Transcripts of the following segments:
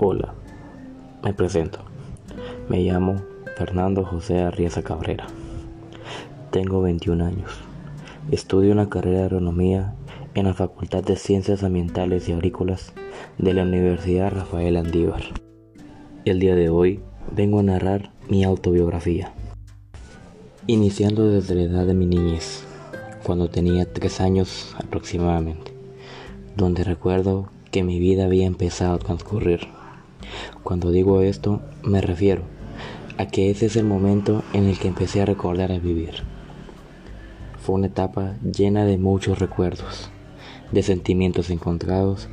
Hola, me presento. Me llamo Fernando José Arriaza Cabrera. Tengo 21 años. Estudio una carrera de agronomía en la Facultad de Ciencias Ambientales y Agrícolas de la Universidad Rafael Andívar. El día de hoy vengo a narrar mi autobiografía. Iniciando desde la edad de mi niñez, cuando tenía 3 años aproximadamente, donde recuerdo que mi vida había empezado a transcurrir. Cuando digo esto, me refiero a que ese es el momento en el que empecé a recordar a vivir. Fue una etapa llena de muchos recuerdos, de sentimientos encontrados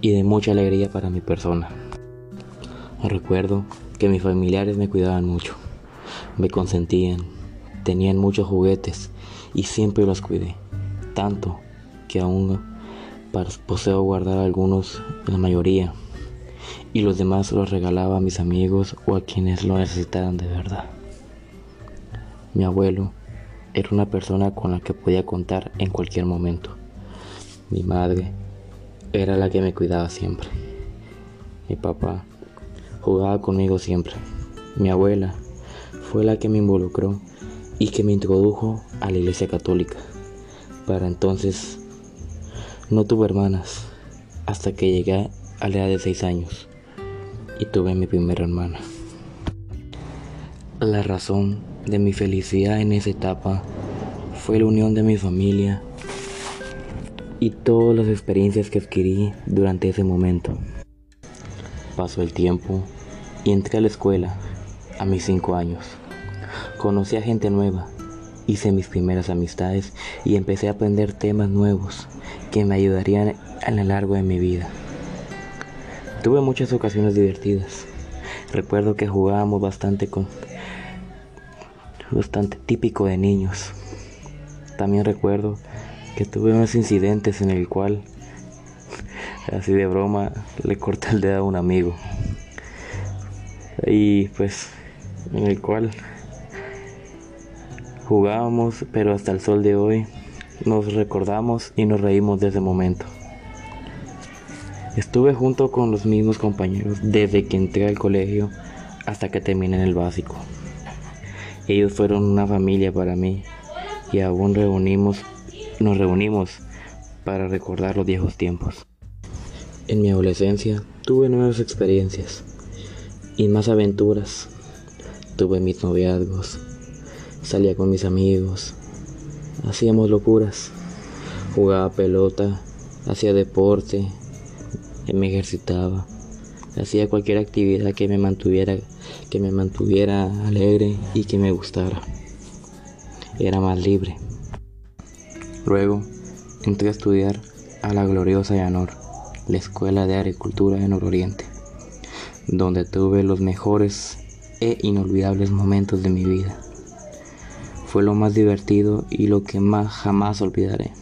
y de mucha alegría para mi persona. Recuerdo que mis familiares me cuidaban mucho, me consentían, tenían muchos juguetes y siempre los cuidé, tanto que aún poseo guardar algunos, la mayoría, y los demás los regalaba a mis amigos o a quienes lo necesitaran de verdad. Mi abuelo era una persona con la que podía contar en cualquier momento. Mi madre era la que me cuidaba siempre. Mi papá jugaba conmigo siempre. Mi abuela fue la que me involucró y que me introdujo a la iglesia católica. Para entonces no tuve hermanas hasta que llegué a la edad de 6 años y tuve mi primera hermana. La razón de mi felicidad en esa etapa fue la unión de mi familia y todas las experiencias que adquirí durante ese momento. Pasó el tiempo y entré a la escuela a mis 5 años. Conocí a gente nueva, hice mis primeras amistades y empecé a aprender temas nuevos que me ayudarían a lo largo de mi vida. Tuve muchas ocasiones divertidas. Recuerdo que jugábamos bastante con bastante típico de niños. También recuerdo que tuve unos incidentes en el cual así de broma le corté el dedo a un amigo. Y pues en el cual jugábamos, pero hasta el sol de hoy nos recordamos y nos reímos de ese momento. Estuve junto con los mismos compañeros desde que entré al colegio hasta que terminé en el básico. Ellos fueron una familia para mí y aún reunimos, nos reunimos para recordar los viejos tiempos. En mi adolescencia tuve nuevas experiencias y más aventuras. Tuve mis noviazgos, salía con mis amigos, hacíamos locuras, jugaba pelota, hacía deporte, me ejercitaba, hacía cualquier actividad que me mantuviera, que me mantuviera alegre y que me gustara. Era más libre. Luego entré a estudiar a la gloriosa Yanor, la Escuela de Agricultura de Nororiente, donde tuve los mejores e inolvidables momentos de mi vida. Fue lo más divertido y lo que más jamás olvidaré.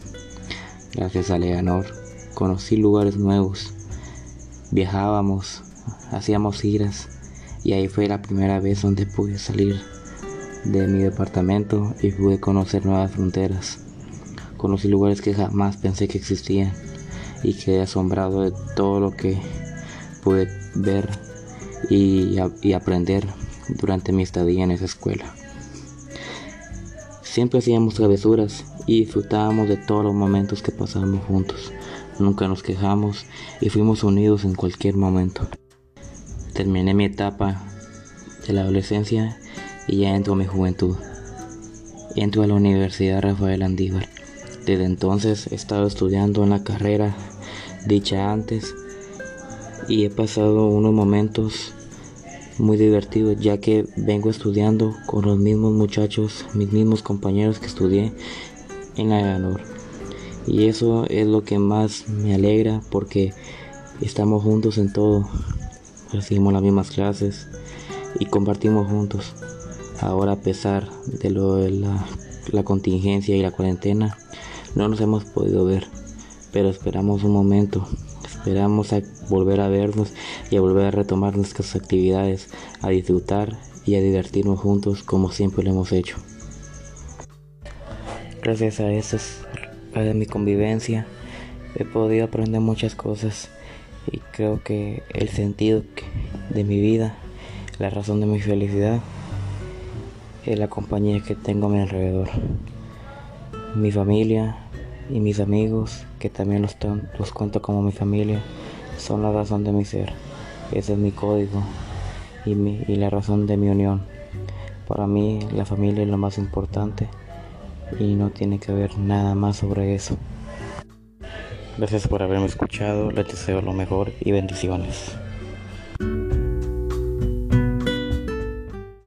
Gracias a Leonor conocí lugares nuevos Viajábamos, hacíamos giras y ahí fue la primera vez donde pude salir de mi departamento y pude conocer nuevas fronteras. Conocí lugares que jamás pensé que existían y quedé asombrado de todo lo que pude ver y, y aprender durante mi estadía en esa escuela. Siempre hacíamos travesuras y disfrutábamos de todos los momentos que pasábamos juntos nunca nos quejamos y fuimos unidos en cualquier momento. Terminé mi etapa de la adolescencia y ya entro a mi juventud. Entro a la Universidad Rafael Andívar. Desde entonces he estado estudiando en la carrera dicha antes y he pasado unos momentos muy divertidos ya que vengo estudiando con los mismos muchachos, mis mismos compañeros que estudié en la Ganor y eso es lo que más me alegra porque estamos juntos en todo, recibimos las mismas clases y compartimos juntos. Ahora a pesar de lo de la, contingencia y la cuarentena, no nos hemos podido ver, pero esperamos un momento, esperamos a volver a vernos y a volver a retomar nuestras actividades, a disfrutar y a divertirnos juntos como siempre lo hemos hecho. Gracias a esas de mi convivencia he podido aprender muchas cosas y creo que el sentido de mi vida, la razón de mi felicidad es la compañía que tengo a mi alrededor. Mi familia y mis amigos, que también los, los cuento como mi familia, son la razón de mi ser. Ese es mi código y, mi, y la razón de mi unión. Para mí la familia es lo más importante y no tiene que haber nada más sobre eso. Gracias por haberme escuchado, les deseo lo mejor y bendiciones.